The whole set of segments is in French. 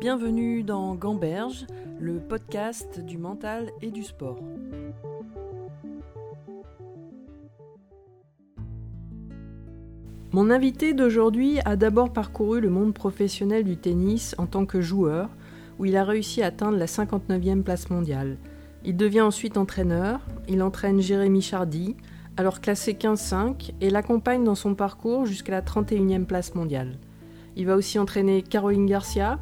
Bienvenue dans Gamberge, le podcast du mental et du sport. Mon invité d'aujourd'hui a d'abord parcouru le monde professionnel du tennis en tant que joueur, où il a réussi à atteindre la 59e place mondiale. Il devient ensuite entraîneur, il entraîne Jérémy Chardy, alors classé 15-5, et l'accompagne dans son parcours jusqu'à la 31e place mondiale. Il va aussi entraîner Caroline Garcia,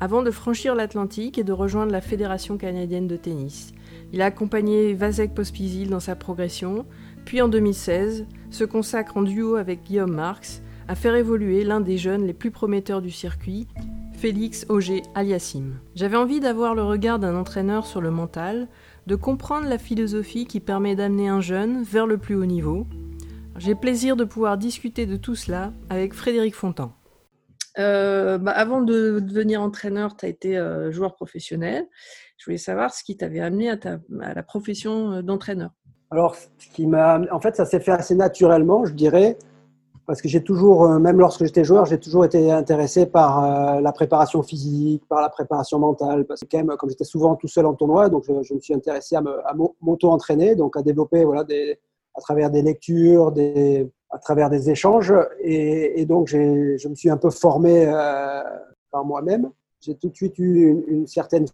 avant de franchir l'Atlantique et de rejoindre la Fédération canadienne de tennis. Il a accompagné Vasek Pospisil dans sa progression, puis en 2016 se consacre en duo avec Guillaume Marx à faire évoluer l'un des jeunes les plus prometteurs du circuit, Félix Auger Aliassim. J'avais envie d'avoir le regard d'un entraîneur sur le mental, de comprendre la philosophie qui permet d'amener un jeune vers le plus haut niveau. J'ai plaisir de pouvoir discuter de tout cela avec Frédéric Fontan. Euh, bah, avant de devenir entraîneur, tu as été euh, joueur professionnel. Je voulais savoir ce qui t'avait amené à, la profession euh, d'entraîneur. Alors, ce qui m'a, en fait, ça s'est fait assez naturellement, je dirais, parce que j'ai toujours, même lorsque j'étais joueur, j'ai toujours été intéressé par la préparation physique, par la préparation mentale, parce que quand même, comme j'étais souvent tout seul en tournoi, donc je, me suis intéressé à, m'auto-entraîner, donc à développer, voilà, à travers des lectures, des, à travers des échanges. Et, donc, je me suis un peu formé euh, par moi-même. J'ai tout de suite eu une, certaine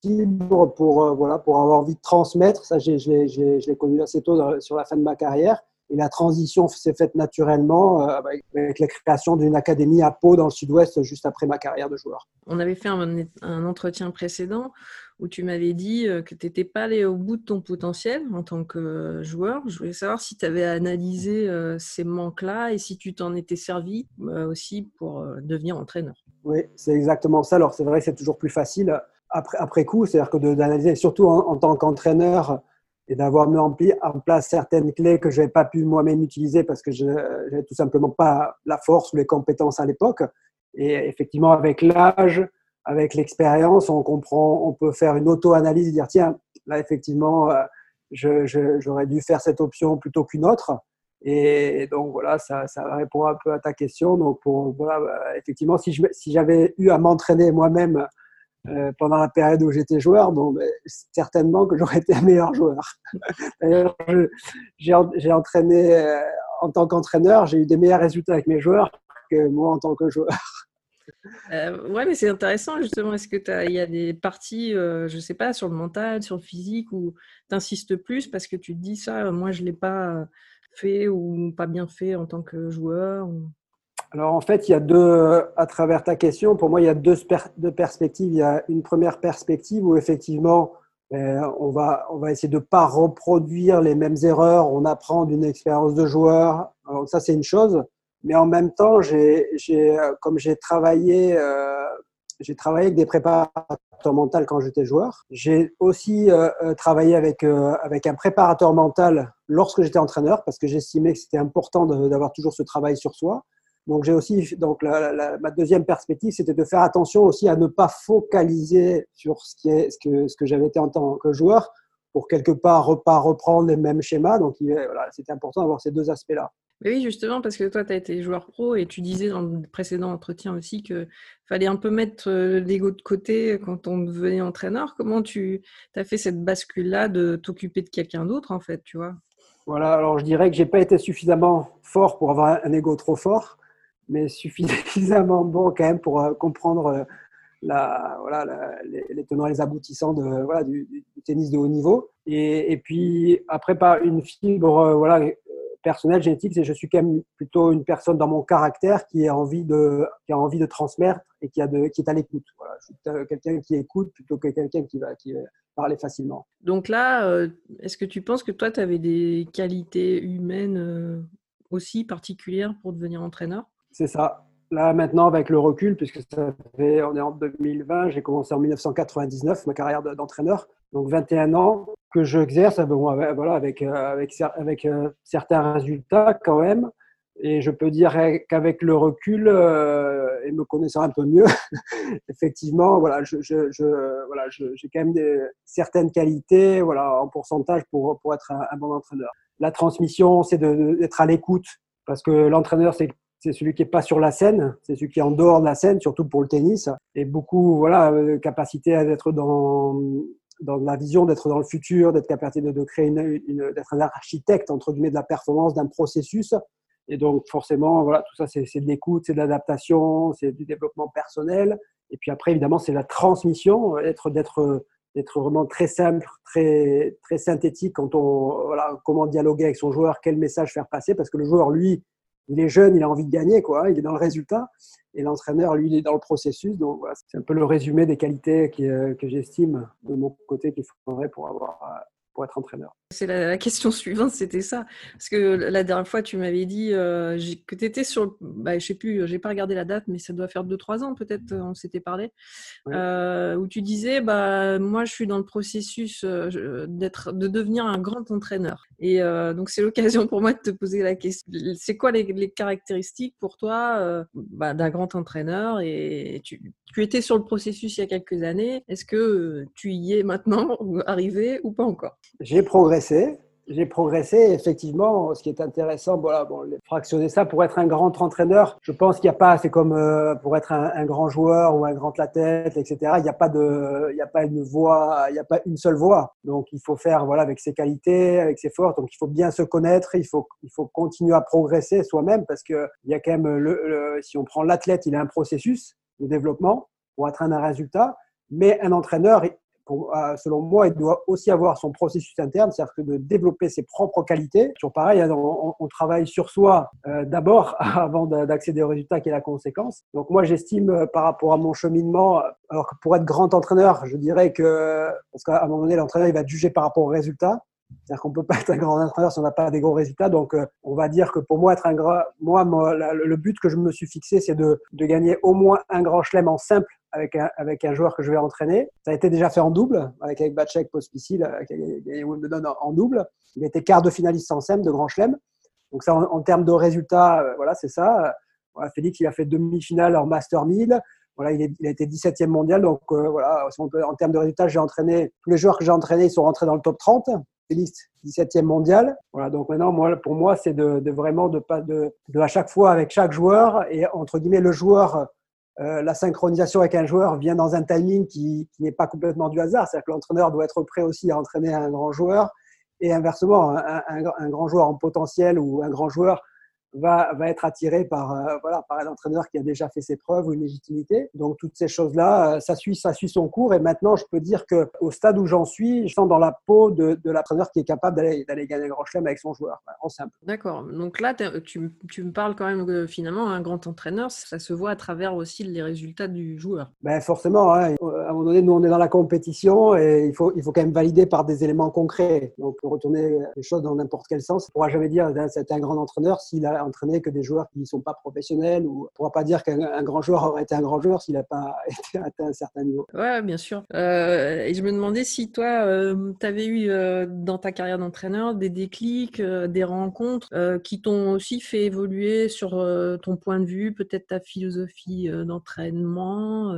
fibre pour, euh, voilà, pour avoir envie de transmettre. Ça, je l'ai connu assez tôt sur la fin de ma carrière. Et la transition s'est faite naturellement euh, avec la création d'une académie à Pau dans le sud-ouest juste après ma carrière de joueur. On avait fait un entretien précédent où tu m'avais dit euh, que tu n'étais pas allé au bout de ton potentiel en tant que joueur. Je voulais savoir si tu avais analysé euh, ces manques-là et si tu t'en étais servi euh, aussi pour devenir entraîneur. Oui, c'est exactement ça. Alors c'est vrai que c'est toujours plus facile après, coup, c'est-à-dire que d'analyser, surtout en, tant qu'entraîneur, et d'avoir mis en, place certaines clés que je n'avais pas pu moi-même utiliser parce que je n'avais tout simplement pas la force ou les compétences à l'époque. Et effectivement, avec l'âge, avec l'expérience, on comprend, on peut faire une auto-analyse et dire tiens, là effectivement, euh, j'aurais dû faire cette option plutôt qu'une autre. Et donc voilà, ça, répond un peu à ta question. Donc voilà, bah, effectivement, si j'avais eu à m'entraîner moi-même euh, pendant la période où j'étais joueur, bon, ben, certainement que j'aurais été un meilleur joueur. D'ailleurs, j'ai entraîné euh, en tant qu'entraîneur, j'ai eu des meilleurs résultats avec mes joueurs que moi en tant que joueur. Euh, ouais, mais c'est intéressant justement. Est-ce que il y a des parties, euh, je sais pas, sur le mental, sur le physique, où tu insistes plus parce que tu te dis ça, moi je l'ai pas fait ou pas bien fait en tant que joueur Alors en fait, il y a deux, à travers ta question, pour moi, il y a deux, deux perspectives. Il y a une première perspective où effectivement, ben, on, va, on va essayer de ne pas reproduire les mêmes erreurs, on apprend d'une expérience de joueur. Alors ça, c'est une chose. Mais en même temps, j'ai, euh, comme j'ai travaillé, euh, j'ai travaillé avec des préparateurs mentaux quand j'étais joueur. J'ai aussi euh, travaillé avec, avec un préparateur mental lorsque j'étais entraîneur parce que j'estimais que c'était important d'avoir toujours ce travail sur soi. Donc j'ai aussi donc ma deuxième perspective, c'était de faire attention aussi à ne pas focaliser sur ce qui est ce que ce que j'avais été en tant que joueur pour quelque part pas reprendre les mêmes schémas. Donc voilà, c'était important d'avoir ces deux aspects-là oui, justement, parce que toi, tu as été joueur pro et tu disais dans le précédent entretien aussi qu'il fallait un peu mettre euh, l'ego de côté quand on devenait entraîneur. Comment tu as fait cette bascule-là de t'occuper de quelqu'un d'autre, en fait, tu vois? Voilà, alors je dirais que j'ai pas été suffisamment fort pour avoir un ego trop fort, mais suffisamment bon quand même pour euh, comprendre euh, la, voilà, les, tenants et les aboutissants de, voilà, du, tennis de haut niveau. Et, et, puis après, par une fibre voilà, personnel, génétique, c'est je suis quand même plutôt une personne dans mon caractère qui a envie de, qui a envie de transmettre et qui, a de, qui est à l'écoute. Voilà, je suis quelqu'un qui écoute plutôt que quelqu'un qui va, qui va parler facilement. Donc là, euh, est-ce que tu penses que toi, tu avais des qualités humaines euh, aussi particulières pour devenir entraîneur? C'est ça. Là, maintenant, avec le recul, puisque ça fait, on est en 2020, j'ai commencé en 1999 ma carrière d'entraîneur, donc 21 ans que j'exerce voilà, avec, euh, euh, certains résultats quand même. Et je peux dire qu'avec le recul euh, et me connaissant un peu mieux, effectivement, voilà, j'ai quand même certaines qualités voilà, en pourcentage pour, pour être un, bon entraîneur. La transmission, c'est d'être à l'écoute parce que l'entraîneur, c'est c'est celui qui est pas sur la scène, c'est celui qui est en dehors de la scène, surtout pour le tennis, et beaucoup, voilà, euh, capacité à être dans dans la vision d'être dans le futur, d'être capable de, créer une, d'être un architecte entre guillemets de la performance d'un processus. Et donc forcément, voilà, tout ça, c'est, c'est de l'écoute, c'est de l'adaptation, c'est du développement personnel. Et puis après, évidemment, c'est la transmission, être d'être d'être vraiment très simple, très très synthétique quand on voilà comment dialoguer avec son joueur, quel message faire passer, parce que le joueur lui il est jeune, il a envie de gagner, quoi. Il est dans le résultat. Et l'entraîneur, lui, il est dans le processus. Donc, voilà, c'est un peu le résumé des qualités euh, que j'estime de mon côté qu'il faudrait pour avoir euh, pour être entraîneur C'est la, question suivante, c'était ça. Parce que la dernière fois, tu m'avais dit euh, que tu étais sur. Bah, je sais plus, j'ai pas regardé la date, mais ça doit faire 2-3 ans peut-être, on s'était parlé. Euh, où tu disais bah, Moi, je suis dans le processus euh, d'être, de devenir un grand entraîneur. Et donc, c'est l'occasion pour moi de te poser la question c'est quoi les, caractéristiques pour toi bah, d'un grand entraîneur? Et tu, tu étais sur le processus il y a quelques années. Est-ce que tu y es maintenant, arrivé ou pas encore? J'ai progressé. J'ai progressé. Effectivement, ce qui est intéressant, voilà, bon, fractionner ça pour être un grand entraîneur, je pense qu'il n'y a pas, c'est comme euh, pour être un, grand joueur ou un grand athlète, etc. Il n'y a pas de, il n'y a pas une voix, il n'y a pas une seule voix. Donc, il faut faire, voilà, avec ses qualités, avec ses forces. Donc, il faut bien se connaître. Il faut, il faut continuer à progresser soi-même parce que il y a quand même le, si on prend l'athlète, il a un processus de développement pour atteindre un résultat. Mais un entraîneur, euh, selon moi, il doit aussi avoir son processus interne, c'est-à-dire que de développer ses propres qualités. Toujours pareil, hein, on, travaille sur soi euh, d'abord avant d'accéder au résultat qui est la conséquence. Donc moi, j'estime euh, par rapport à mon cheminement, alors que pour être grand entraîneur, je dirais que, parce qu'à un moment donné, l'entraîneur, il va juger par rapport au résultat. C'est-à-dire qu'on peut pas être un grand entraîneur si on n'a pas des gros résultats. Donc, on va dire que pour moi, être un grand, moi, le but que je me suis fixé, c'est de, de, gagner au moins un grand chelem en simple avec un, avec un joueur que je vais entraîner. Ça a été déjà fait en double, avec, avec Bacek Pospisil, euh, qui a gagné Wimbledon en, double. Il était quart de finaliste en SEM de Grand Chelem. Donc ça, en, termes de résultats, euh, voilà, c'est ça. Félix, il a fait demi-finale en Master 1000. Voilà, il, il a été 17e mondial. Donc euh, voilà, en termes de résultats, j'ai entraîné tous les joueurs que j'ai entraînés, ils sont rentrés dans le top 30. Félix, 17e mondial. Voilà, donc maintenant, pour moi, c'est de, vraiment de pas de, de à chaque fois avec chaque joueur et entre guillemets le joueur euh, la synchronisation avec un joueur vient dans un timing qui, qui n'est pas complètement du hasard. C'est-à-dire que l'entraîneur doit être prêt aussi à entraîner un grand joueur et inversement, un, un, grand joueur en potentiel ou un grand joueur va, va être attiré par, euh, voilà, par un entraîneur qui a déjà fait ses preuves ou une légitimité. Donc toutes ces choses-là, euh, ça suit, ça suit son cours. Et maintenant, je peux dire que au stade où j'en suis, je sens dans la peau de, de l'entraîneur qui est capable d'aller, d'aller gagner un grand chelem avec son joueur, en simple. D'accord. Donc là, tu, tu, me parles quand même que finalement, un grand entraîneur, ça se voit à travers aussi les résultats du joueur. Ben forcément, hein. à un moment donné, nous, on est dans la compétition et il faut, il faut quand même valider par des éléments concrets. Donc, retourner les choses dans n'importe quel sens, on ne pourra jamais dire que c'est un grand entraîneur s'il a entraîner que des joueurs qui ne sont pas professionnels ou on ne pourra pas dire qu'un grand joueur aurait été un grand joueur s'il n'a pas été atteint un certain niveau. Oui, bien sûr. Euh, et je me demandais si toi, euh, tu avais eu euh, dans ta carrière d'entraîneur des déclics, des rencontres qui t'ont aussi fait évoluer sur ton point de vue, peut-être ta philosophie d'entraînement.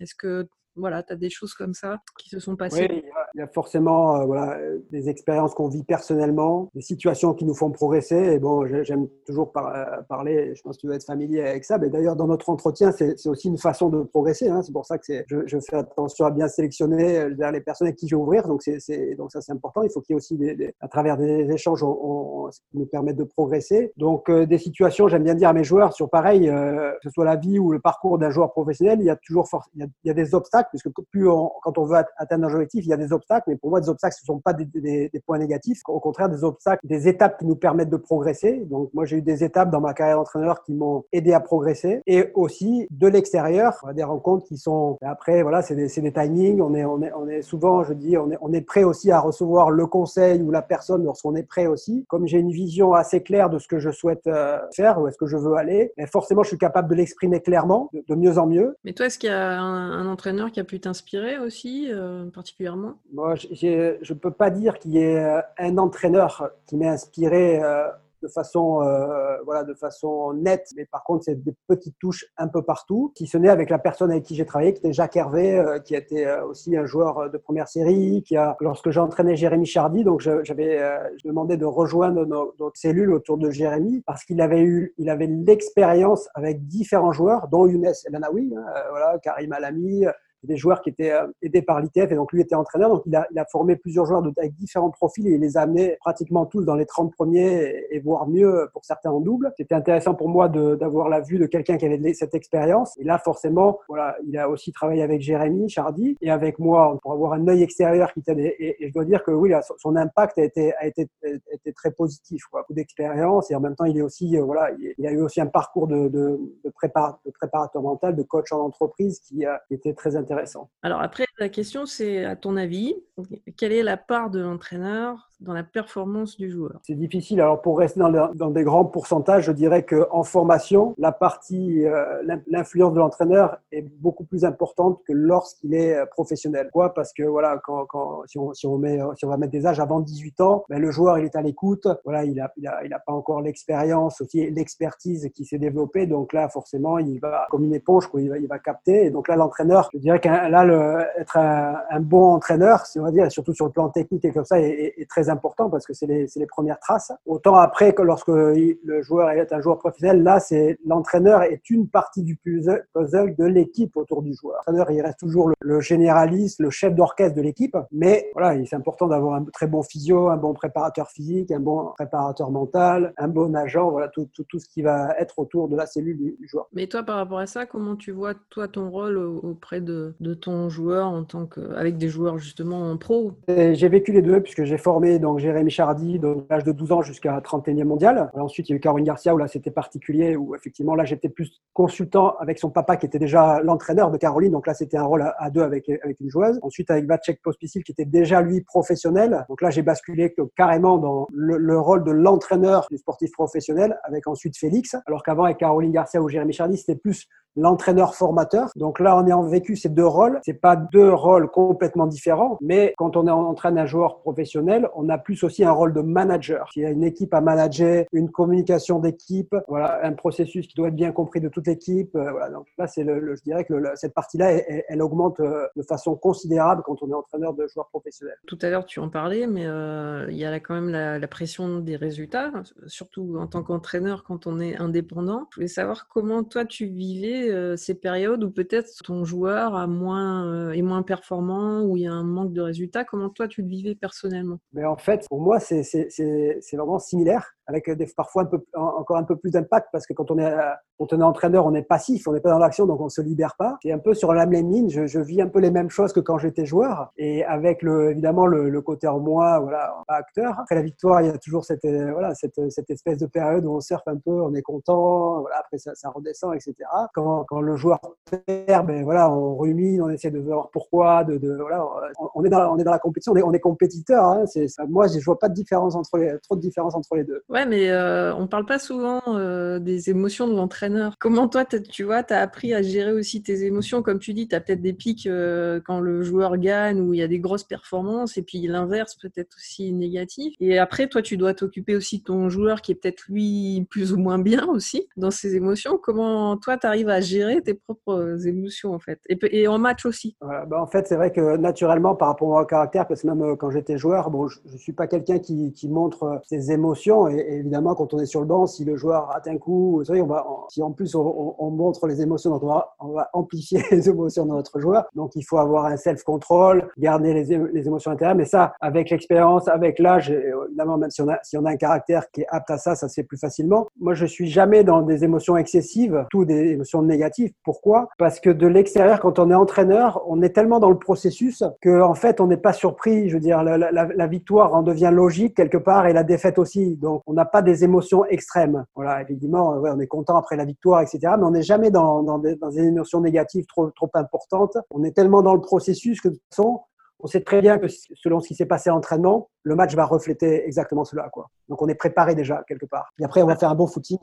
Est-ce que voilà, tu as des choses comme ça qui se sont passées? Oui, il y a forcément euh, voilà, des expériences qu'on vit personnellement, des situations qui nous font progresser. Et bon, j'aime toujours euh, parler, je pense que tu vas être familier avec ça. Mais d'ailleurs, dans notre entretien, c'est aussi une façon de progresser. Hein. C'est pour ça que je, je, fais attention à bien sélectionner euh, les personnes avec qui je vais ouvrir. Donc, c'est donc ça, c'est important. Il faut qu'il y ait aussi, des, à travers des échanges, on, nous permettent de progresser. Donc, des situations, j'aime bien dire à mes joueurs, sur pareil, que ce soit la vie ou le parcours d'un joueur professionnel, il y a toujours il il y a des obstacles puisque plus quand on veut atteindre un objectif, il y a des obstacles, mais pour moi, des obstacles, ce ne sont pas des, points négatifs. Au contraire, des obstacles, des étapes qui nous permettent de progresser. Donc, moi, j'ai eu des étapes dans ma carrière d'entraîneur qui m'ont aidé à progresser, et aussi de l'extérieur, des rencontres qui sont, après, voilà, c'est des, timings. On est, on est, on est souvent, je dis, on est, on est prêt aussi à recevoir le conseil ou la personne lorsqu'on est prêt aussi. Comme j'ai une vision assez claire de ce que je souhaite euh, faire, où est-ce que je veux aller, et forcément, je suis capable de l'exprimer clairement, de, mieux en mieux. Mais toi, est-ce qu'il y a un, un entraîneur qui a pu t'inspirer aussi, euh, particulièrement? Moi, Je ne peux pas dire qu'il y ait euh, un entraîneur qui m'ait inspiré euh, de façon, euh, voilà, de façon nette, mais par contre, c'est des petites touches un peu partout. Si ce n'est avec la personne avec qui j'ai travaillé, qui était Jacques Hervé, euh, qui était euh, aussi un joueur de première série, qui a, lorsque j'entraînais Jérémy Chardy, donc j'avais demandé de rejoindre notre cellule autour de Jérémy parce qu'il avait eu, il avait l'expérience avec différents joueurs, dont Younes El Anaoui, hein, voilà, Karim Alami, des joueurs qui étaient euh, aidés par l'ITF et donc lui était entraîneur. Donc il a, il a formé plusieurs joueurs de, avec différents profils et il les a amenés pratiquement tous dans les 30 premiers et, voire mieux pour certains en double. C'était intéressant pour moi d'avoir la vue de quelqu'un qui avait cette expérience. Et là, forcément, voilà, il a aussi travaillé avec Jérémy Chardy et avec moi pour avoir un œil extérieur qui t'aide. Et, je dois dire que oui, son impact a été, a été, a été très positif. Quoi. Beaucoup d'expérience et en même temps, il est aussi, euh, voilà, il a eu aussi un parcours de, de, de, de préparateur mental, de coach en entreprise qui, a, qui était très intéressant alors après, la question c'est, à ton avis, quelle est la part de l'entraîneur dans la performance du joueur C'est difficile. Alors pour rester dans, des grands pourcentages, je dirais qu'en formation, la partie, euh, l'influence de l'entraîneur est beaucoup plus importante que lorsqu'il est euh, professionnel. Pourquoi? Parce que voilà, quand, quand, si, on, si, on met, si on va mettre des âges avant 18 ans, ben, le joueur il est à l'écoute. Voilà, il a, il a, il a pas encore l'expérience, aussi l'expertise qui s'est développée. Donc là, forcément, il va comme une éponge, quoi, il, va, il va capter. Et donc là, l'entraîneur, je dirais que là, être un, un, bon entraîneur, si on va dire, surtout sur le plan technique et comme ça, est, est, est très important parce que c'est les, les, premières traces. Autant après, que lorsque le joueur est un joueur professionnel, là, c'est l'entraîneur est une partie du puzzle de l'équipe autour du joueur. L'entraîneur, il reste toujours le, généraliste, le chef d'orchestre de l'équipe, mais voilà, c'est important d'avoir un très bon physio, un bon préparateur physique, un bon préparateur mental, un bon agent, voilà, tout, tout, tout ce qui va être autour de la cellule du, joueur. Mais toi, par rapport à ça, comment tu vois, toi, ton rôle auprès de, de ton joueur en tant que, avec des joueurs justement en pro? J'ai vécu les deux puisque j'ai formé donc Jérémy Chardy, de l'âge de 12 ans jusqu'à 31e mondial. ensuite, il y a eu Caroline Garcia, où là, c'était particulier, où effectivement, là, j'étais plus consultant avec son papa, qui était déjà l'entraîneur de Caroline. Donc là, c'était un rôle à, deux avec, avec une joueuse. Ensuite, avec Vacek Pospisil, qui était déjà, lui, professionnel. Donc là, j'ai basculé carrément dans le, rôle de l'entraîneur du sportif professionnel, avec ensuite Félix. Alors qu'avant, avec Caroline Garcia ou Jérémy Chardy, c'était plus l'entraîneur formateur. Donc là, on est en vécu ces deux rôles. C'est pas deux rôles complètement différents, mais quand on est en train d'un joueur professionnel, on a plus aussi un rôle de manager. Il y a une équipe à manager, une communication d'équipe, voilà, un processus qui doit être bien compris de toute l'équipe. Euh, voilà. Donc là, c'est le, je dirais que cette partie-là, elle, augmente euh, de façon considérable quand on est entraîneur de joueurs professionnels. Tout à l'heure, tu en parlais, mais euh, il y a quand même la, pression des résultats, surtout en tant qu'entraîneur quand on est indépendant. Je voulais savoir comment toi tu vivais euh, ces périodes où peut-être ton joueur euh, est moins performant, où il y a un manque de résultats Comment toi, tu le vivais personnellement? Mais En fait, pour moi, c'est vraiment similaire avec des, parfois encore un peu plus d'impact parce que quand on est, entraîneur, on est passif, on n'est pas dans l'action, donc on ne se libère pas. C'est un peu sur la même ligne, je, vis un peu les mêmes choses que quand j'étais joueur et avec évidemment le, côté en moi, pas acteur. Après la victoire, il y a toujours cette, espèce de période où on surfe un peu, on est content, après ça, ça redescend, etc. Quand, quand le joueur perd, ben voilà, on rumine, on essaie de voir pourquoi, de, voilà, on est dans, on est dans la compétition, on est, compétiteur. Hein, moi, je vois pas de différence entre trop de différence entre les deux. Ouais, mais euh, on parle pas souvent euh, des émotions de l'entraîneur. Comment toi, tu vois, tu as appris à gérer aussi tes émotions? Comme tu dis, tu as peut-être des pics euh, quand le joueur gagne ou il y a des grosses performances, et puis l'inverse peut-être aussi négatif. Et après, toi, tu dois t'occuper aussi de ton joueur qui est peut-être lui plus ou moins bien aussi dans ses émotions. Comment toi, tu arrives à gérer tes propres émotions en fait et, en match aussi bah en fait, c'est vrai que naturellement, par rapport au caractère, parce que même quand j'étais joueur, bon, je ne suis pas quelqu'un qui, montre ses émotions et, évidemment, quand on est sur le banc, si le joueur rate un coup, on va, si en plus on, montre les émotions, on va, on va, amplifier les émotions de notre joueur. Donc il faut avoir un self-control, garder les, les, émotions intérieures. Mais ça, avec l'expérience, avec l'âge, évidemment, même si on, a, si on a un caractère qui est apte à ça, ça se fait plus facilement. Moi, je suis jamais dans des émotions excessives, tout des émotions négatives. Pourquoi? Parce que de l'extérieur, quand on est entraîneur, on est tellement dans le processus que en fait, on n'est pas surpris. Je veux dire, la, victoire en devient logique quelque part et la défaite aussi. Donc, on n'a pas des émotions extrêmes. Voilà, évidemment, on est content après la victoire, etc. Mais on n'est jamais dans, des, émotions négatives trop, importantes. On est tellement dans le processus que de toute façon, on sait très bien que selon ce qui s'est passé en entraînement, le match va refléter exactement cela. Donc on est préparé déjà quelque part. Et après, on va faire un bon footing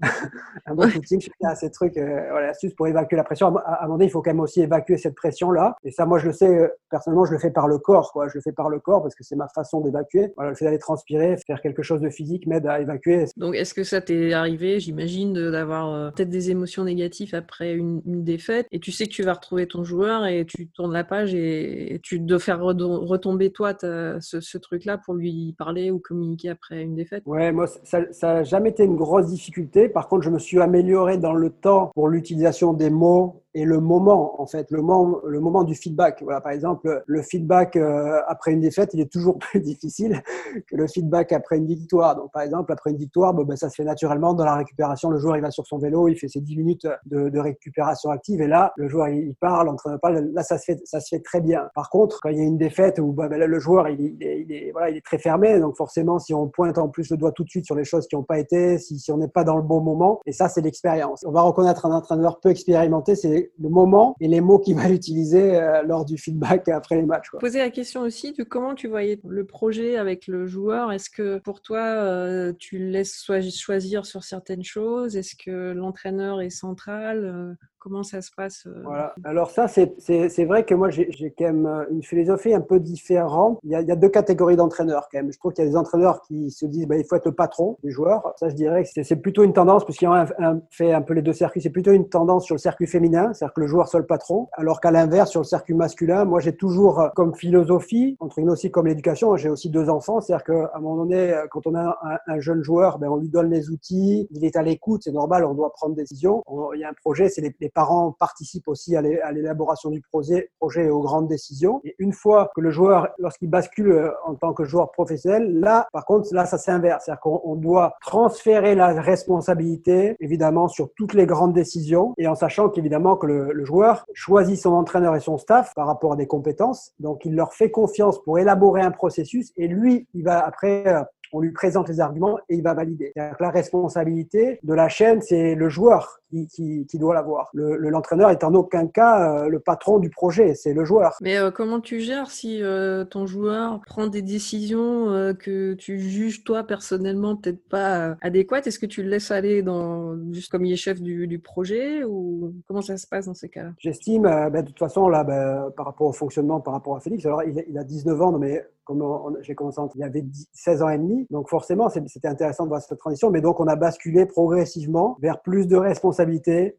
un bon footing, chacun a ses trucs, euh, voilà, astuces pour évacuer la pression. À, un moment donné, il faut quand même aussi évacuer cette pression-là. Et ça, moi, je le sais, euh, personnellement, je le fais par le corps, quoi. Je le fais par le corps parce que c'est ma façon d'évacuer. Voilà, le fait d'aller transpirer, faire quelque chose de physique m'aide à évacuer. Donc, est-ce que ça t'est arrivé, j'imagine, d'avoir euh, peut-être des émotions négatives après une, défaite? Et tu sais que tu vas retrouver ton joueur et tu tournes la page et, tu dois faire retomber toi ce, truc-là pour lui parler ou communiquer après une défaite? Ouais, moi, ça n'a jamais été une grosse difficulté. Par contre, je me suis amélioré dans le temps pour l'utilisation des mots et le moment, en fait, le moment, le moment du feedback. Voilà, par exemple, le feedback euh, après une défaite, il est toujours plus difficile que le feedback après une victoire. Donc, par exemple, après une victoire, ben, ça se fait naturellement dans la récupération. Le joueur, il va sur son vélo, il fait ses 10 minutes de, de récupération active, et là, le joueur, il, parle, l'entraîneur parle. Là, ça se fait, ça se fait très bien. Par contre, quand il y a une défaite où ben, là, le joueur, il, il, est, il, est, voilà, il est très fermé, donc forcément, si on pointe en plus le doigt tout de suite sur les choses qui n'ont pas été, si, si on n'est pas dans le bon moment, et ça, c'est l'expérience. On va reconnaître un entraîneur peu expérimenté, c'est le moment et les mots qu'il va utiliser euh, lors du feedback après les matchs. Poser la question aussi de comment tu voyais le projet avec le joueur. Est-ce que pour toi, euh, tu laisses choisir sur certaines choses? Est-ce que l'entraîneur est central? Euh, Comment ça se passe euh Voilà. Alors ça, c'est vrai que moi, j'ai quand même euh, une philosophie un peu différente. Il y a, il y a deux catégories d'entraîneurs quand même. Je trouve qu'il y a des entraîneurs qui se disent bah, il faut être le patron des joueurs. Ça, je dirais que c'est plutôt une tendance, parce qu'ils ont fait un peu les deux circuits, c'est plutôt une tendance sur le circuit féminin, c'est-à-dire que le joueur soit le patron, alors qu'à l'inverse, sur le circuit masculin, moi, j'ai toujours euh, comme philosophie, entre guillemets aussi comme l'éducation, j'ai aussi deux enfants, c'est-à-dire qu'à un moment donné, quand on a un, jeune joueur, ben, on lui donne les outils, il est à l'écoute, c'est normal, on doit prendre des décisions. il y a un projet, c'est les, les parents participent aussi à l'élaboration du projet, et aux grandes décisions. Et une fois que le joueur, lorsqu'il bascule euh, en tant que joueur professionnel, là, par contre, là, ça s'inverse. C'est-à-dire qu'on doit transférer la responsabilité, évidemment, sur toutes les grandes décisions et en sachant qu'évidemment que le, le joueur choisit son entraîneur et son staff par rapport à des compétences. Donc, il leur fait confiance pour élaborer un processus et lui, il va après euh, on lui présente les arguments et il va valider. La responsabilité de la chaîne, c'est le joueur qui, doit l'avoir. L'entraîneur le, est en aucun cas euh, le patron du projet, c'est le joueur. Mais euh, comment tu gères si euh, ton joueur prend des décisions que tu juges toi personnellement peut-être pas adéquates? Est-ce que tu le laisses aller dans, juste comme il est chef du, projet ou comment ça se passe dans ces cas-là? J'estime, ben, de toute façon, là, ben, par rapport au fonctionnement, par rapport à Félix, alors il, il a 19 ans, mais comme j'ai commencé, il avait 16 ans et demi. Donc forcément, c'était intéressant de voir cette transition. Mais donc, on a basculé progressivement vers plus de responsabilités,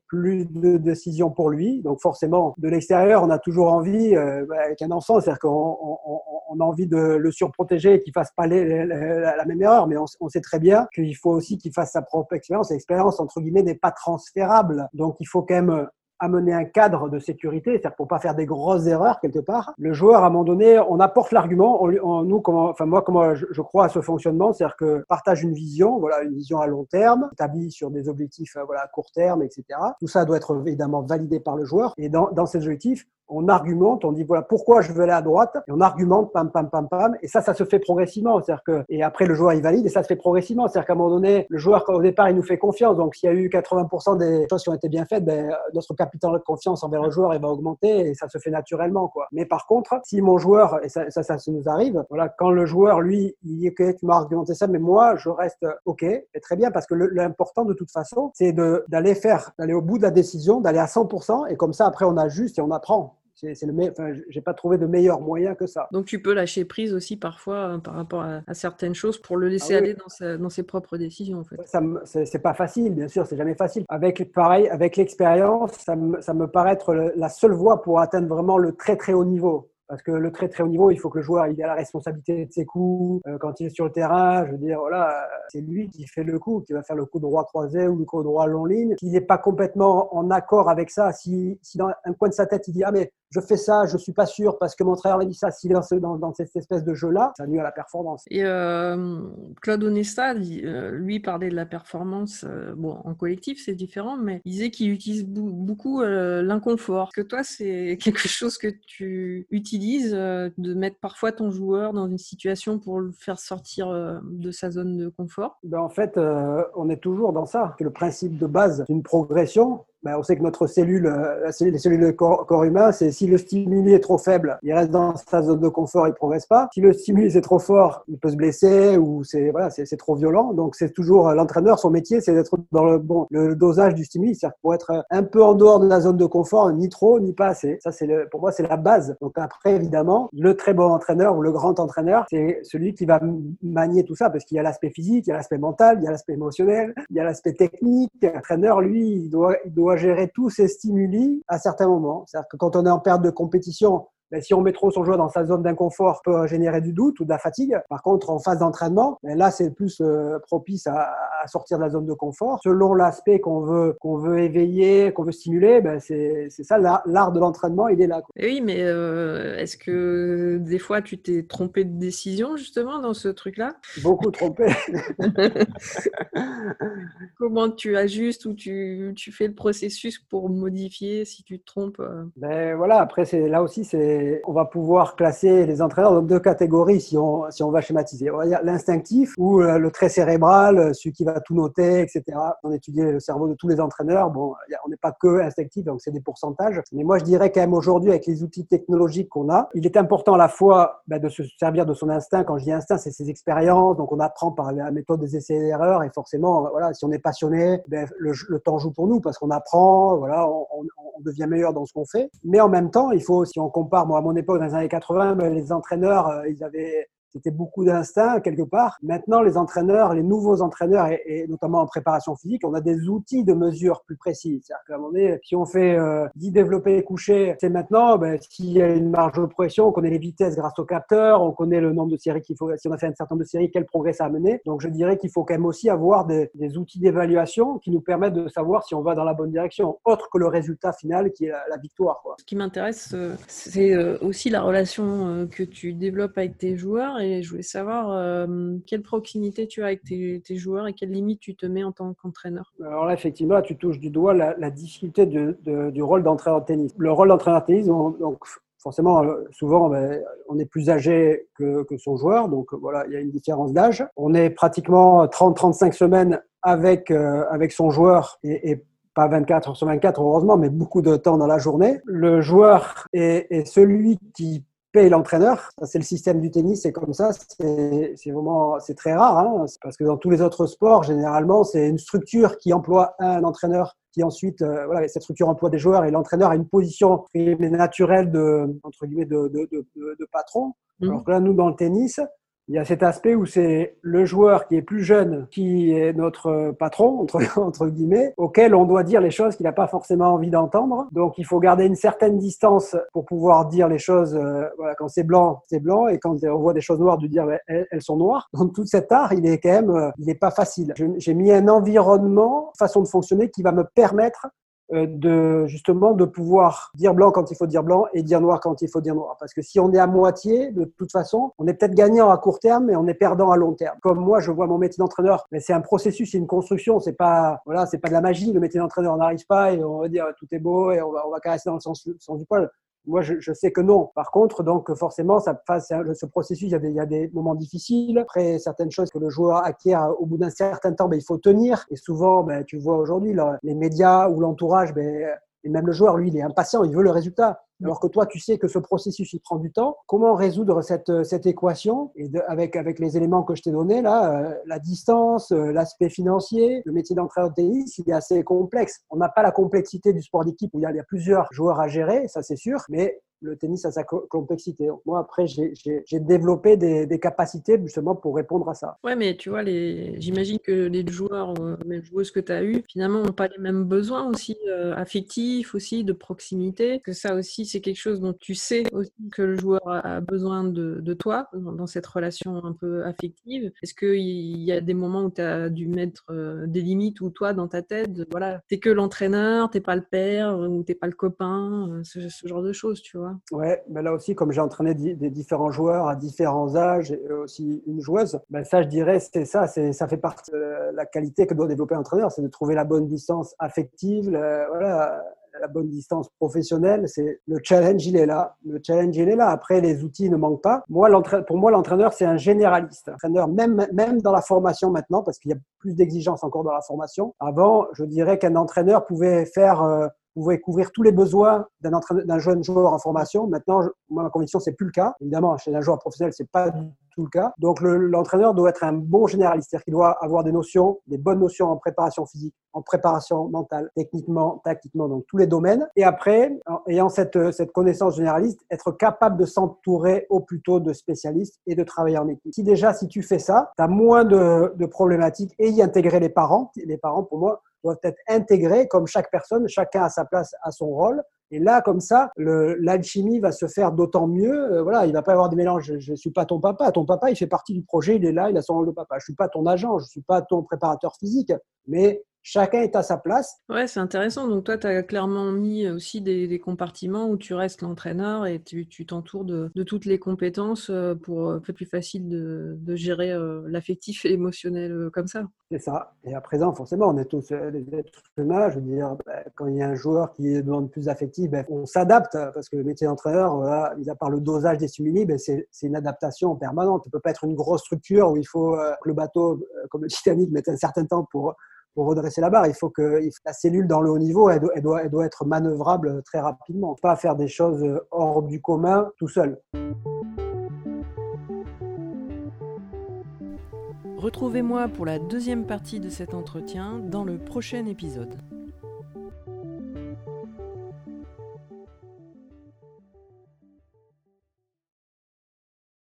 plus de décisions pour lui. Donc forcément, de l'extérieur, on a toujours envie, euh, avec un enfant, c'est-à-dire qu'on on, a envie de le surprotéger et qu'il fasse pas la même erreur. Mais on, on sait très bien qu'il faut aussi qu'il fasse sa propre expérience. L'expérience, entre guillemets, n'est pas transférable. Donc il faut quand même amener un cadre de sécurité, c'est-à-dire pour pas faire des grosses erreurs quelque part. Le joueur, à un moment donné, on apporte l'argument. On, nous, comment, enfin moi, comment je, je, crois à ce fonctionnement, c'est-à-dire que partage une vision, voilà, une vision à long terme, établie sur des objectifs, euh, voilà, à court terme, etc. Tout ça doit être évidemment validé par le joueur. Et dans, dans ces objectifs, on argumente, on dit voilà pourquoi je veux aller à droite, et on argumente, pam, pam, pam, pam, et ça, ça se fait progressivement. C'est-à-dire que, et après, le joueur, il valide, et ça se fait progressivement. C'est-à-dire qu'à un moment donné, le joueur, au départ, il nous fait confiance. Donc, s'il y a eu 80% des choses qui ont été bien faites, ben, notre capital de confiance envers le joueur, il va augmenter, et ça se fait naturellement, quoi. Mais par contre, si mon joueur, et ça, ça, ça, nous arrive, voilà, quand le joueur, lui, il dit, ok, tu m'as argumenté ça, mais moi, je reste ok, et très bien, parce que l'important, de toute façon, c'est d'aller faire, d'aller au bout de la décision, d'aller à 100%, et comme ça, après, on ajuste et on apprend c'est le enfin, j'ai pas trouvé de meilleur moyen que ça. Donc tu peux lâcher prise aussi parfois hein, par rapport à, certaines choses pour le laisser ah aller dans, dans, ses propres décisions en fait. Ça c'est pas facile, bien sûr, c'est jamais facile. Avec pareil, avec l'expérience, ça, ça me paraît être la seule voie pour atteindre vraiment le très très haut niveau. Parce que le très très haut niveau, il faut que le joueur il ait la responsabilité de ses coups. Euh, quand il est sur le terrain, je veux dire, voilà, c'est lui qui fait le coup, qui va faire le coup droit croisé ou le coup droit long ligne. S'il n'est pas complètement en accord avec ça, si, si dans un coin de sa tête il dit ah mais je fais ça, je suis pas sûr parce que mon frère m'a dit ça. S'il est dans, dans, cette espèce de jeu-là, ça nuit à la performance. Et euh, Claude Onesta, euh, lui, parlait de la performance. Euh, bon, en collectif, c'est différent, mais il disait qu'il utilise beaucoup l'inconfort. Est-ce que toi, c'est quelque chose que tu utilises de mettre parfois ton joueur dans une situation pour le faire sortir de sa zone de confort? Ben, En fait, on est toujours dans ça. Le principe de base d'une progression, ben, on sait que notre cellule, la cellule les cellules du corps, humain, c'est si le stimuli est trop faible, il reste dans sa zone de confort, il progresse pas. Si le stimuli est trop fort, il peut se blesser ou c'est voilà, c'est trop violent. Donc c'est toujours l'entraîneur, son métier, c'est d'être dans le bon le dosage du stimuli, c'est-à-dire pour être un peu en dehors de la zone de confort, ni trop ni pas assez. Ça c'est pour moi c'est la base. Donc après évidemment, le très bon entraîneur ou le grand entraîneur, c'est celui qui va manier tout ça parce qu'il y a l'aspect physique, il y a l'aspect mental, il y a l'aspect émotionnel, il y a l'aspect technique. L'entraîneur, lui, il doit, il doit gérer tous ces stimuli à certains moments. C'est-à-dire que quand on est en perte de compétition, ben, si on met trop son joueur dans sa zone d'inconfort, peut générer du doute ou de la fatigue. Par contre, en phase d'entraînement, ben, là, c'est plus euh, propice à, à, sortir de la zone de confort. Selon l'aspect qu'on veut, qu'on veut éveiller, qu'on veut stimuler, ben, c'est, ça, l'art de l'entraînement, il est là. Quoi. oui, mais euh, est-ce que des fois, tu t'es trompé de décision, justement, dans ce truc-là? Beaucoup trompé. Comment tu ajustes ou tu, tu, fais le processus pour modifier si tu te trompes euh? Ben voilà, après, c'est, là aussi, c'est on va pouvoir classer les entraîneurs dans deux catégories si on, si on va schématiser. L'instinctif ou euh, le trait cérébral, euh, celui qui va tout noter, etc. On étudie le cerveau de tous les entraîneurs. Bon, on n'est pas que instinctif, donc c'est des pourcentages. Mais moi, je dirais quand même aujourd'hui, avec les outils technologiques qu'on a, il est important à la fois ben, de se servir de son instinct. Quand je dis instinct, c'est ses expériences. Donc, on apprend par la méthode des essais et erreurs. Et forcément, voilà, si on est passionné, ben, le, temps joue pour nous parce qu'on apprend, voilà, on, on devient meilleur dans ce qu'on fait. Mais en même temps, il faut, si on compare moi, à mon époque, dans les années 80, ben, les entraîneurs, euh, ils avaient c'était beaucoup d'instinct quelque part. Maintenant, les entraîneurs, les nouveaux entraîneurs, et, notamment en préparation physique, on a des outils de mesure plus précis. C'est-à-dire qu'à un moment donné, si on fait euh, 10 développés couchés, c'est maintenant, ben, s'il y a une marge de pression, on connaît les vitesses grâce au capteur, on connaît le nombre de séries qu'il faut, si on a fait un certain nombre de séries, quel progrès ça a mené. Donc, je dirais qu'il faut quand même aussi avoir des, outils d'évaluation qui nous permettent de savoir si on va dans la bonne direction, autre que le résultat final qui est la, victoire. Ce qui m'intéresse, euh, c'est euh, aussi la relation euh, que tu développes avec tes joueurs je voulais savoir euh, quelle proximité tu as avec tes, joueurs et quelles limites tu te mets en tant qu'entraîneur? Alors là, effectivement, tu touches du doigt la, difficulté du rôle d'entraîneur de tennis. Le rôle d'entraîneur de tennis, donc forcément, euh, souvent, ben, on est plus âgé que, son joueur, donc voilà, il y a une différence d'âge. On est pratiquement 30-35 semaines avec, euh, avec son joueur et, pas 24 sur 24 heureusement, mais beaucoup de temps dans la journée. Le joueur est celui qui paye l'entraîneur. C'est le système du tennis, c'est comme ça. C'est vraiment, c'est très rare, hein, parce que dans tous les autres sports, généralement, c'est une structure qui emploie un entraîneur qui ensuite, euh, voilà, cette structure emploie des joueurs et l'entraîneur a une position naturelle de, entre guillemets, de, de, de, de patron. Mmh. Alors que là, nous, dans le tennis, il y a cet aspect où c'est le joueur qui est plus jeune qui est notre patron, entre, guillemets, auquel on doit dire les choses qu'il n'a pas forcément envie d'entendre. Donc il faut garder une certaine distance pour pouvoir dire les choses, euh, voilà, quand c'est blanc, c'est blanc, et quand on voit des choses noires, de dire ben, elles, sont noires. Donc tout cet art, il est quand même, euh, il n'est pas facile. J'ai mis un environnement, façon de fonctionner qui va me permettre de justement de pouvoir dire blanc quand il faut dire blanc et dire noir quand il faut dire noir. Parce que si on est à moitié, de toute façon, on est peut-être gagnant à court terme, mais on est perdant à long terme. Comme moi, je vois mon métier d'entraîneur, mais c'est un processus, c'est une construction. C'est pas voilà, c'est pas de la magie. Le métier d'entraîneur, on n'arrive pas et on va dire tout est beau et on va, on va caresser dans le sens, sens du poil. Moi, je, sais que non. Par contre, donc forcément, ça passe ce processus. Il y, a des, des moments difficiles. Après, certaines choses que le joueur acquiert au bout d'un certain temps, ben, il faut tenir. Et souvent, ben, tu vois aujourd'hui, les médias ou l'entourage, ben, et même le joueur, lui, il est impatient, il veut le résultat. Alors que toi, tu sais que ce processus, il prend du temps. Comment résoudre cette, cette équation et avec, avec les éléments que je t'ai donnés, là, euh, la distance, euh, l'aspect financier, le métier d'entraîneur de tennis, il est assez complexe. On n'a pas la complexité du sport d'équipe où il y, a, il y a plusieurs joueurs à gérer, ça c'est sûr, mais le tennis a sa complexité. Moi, après, j'ai développé des, capacités justement pour répondre à ça. Ouais, mais tu vois, j'imagine que les joueurs, euh, même joueuses que tu as eues, finalement, n'ont pas les mêmes besoins aussi euh, affectifs, aussi de proximité. Que ça aussi, c'est quelque chose dont tu sais aussi que le joueur a besoin de, de toi dans, cette relation un peu affective. Est-ce qu'il y a des moments où tu as dû mettre euh, des limites ou toi, dans ta tête, voilà, t'es que l'entraîneur, t'es pas le père ou t'es pas le copain, ce, ce genre de choses, tu vois? Ouais, mais là aussi, comme j'ai entraîné des différents joueurs à différents âges et aussi une joueuse, ben ça, je dirais, c'est ça, ça fait partie de la qualité que doit développer un entraîneur, c'est de trouver la bonne distance affective, voilà, la bonne distance professionnelle. C'est le challenge, il est là. Le challenge, il est là. Après, les outils ne manquent pas. Moi, pour moi, l'entraîneur, c'est un généraliste. L'entraîneur, même, même dans la formation maintenant, parce qu'il y a plus d'exigences encore dans la formation. Avant, je dirais qu'un entraîneur pouvait faire euh, pouvez couvrir tous les besoins d'un jeune joueur en formation. Maintenant, moi, ma conviction, c'est plus le cas. Évidemment, chez un joueur professionnel, c'est pas tout le cas. Donc, l'entraîneur doit être un bon généraliste, c'est-à-dire qu'il doit avoir des notions, des bonnes notions en préparation physique, en préparation mentale, techniquement, tactiquement, donc tous les domaines. Et après, ayant cette, connaissance généraliste, être capable de s'entourer au plus tôt de spécialistes et de travailler en équipe. Si déjà, si tu fais ça, tu as moins de problématiques et y intégrer les parents. Les parents, pour moi, doivent être intégrés comme chaque personne, chacun a sa place, à son rôle. Et là, comme ça, l'alchimie va se faire d'autant mieux. Euh, voilà, il va pas y avoir des mélanges. Je ne suis pas ton papa. Ton papa, il fait partie du projet. Il est là, il a son rôle de papa. Je suis pas ton agent. Je suis pas ton préparateur physique. Mais chacun est à sa place. Ouais, c'est intéressant. Donc toi, tu as clairement mis aussi des, compartiments où tu restes l'entraîneur et tu t'entoures de, toutes les compétences euh, pour euh, faire plus facile de, gérer euh, l'affectif et l'émotionnel comme ça. C'est ça. Et à présent, forcément, on est tous des êtres humains. Je veux dire, ben, quand il y a un joueur qui demande plus d'affectif, ben, on s'adapte parce que le métier d'entraîneur, voilà, mis à part le dosage des stimuli, ben, c'est une adaptation permanente. Tu ne peux pas être une grosse structure où il faut que le bateau, comme le Titanic, mette un certain temps pour pour redresser la barre. Il faut que la cellule dans le haut niveau, elle doit, doit, être manœuvrable très rapidement. Pas faire des choses hors du commun tout seul. Retrouvez-moi pour la deuxième partie de cet entretien dans le prochain épisode.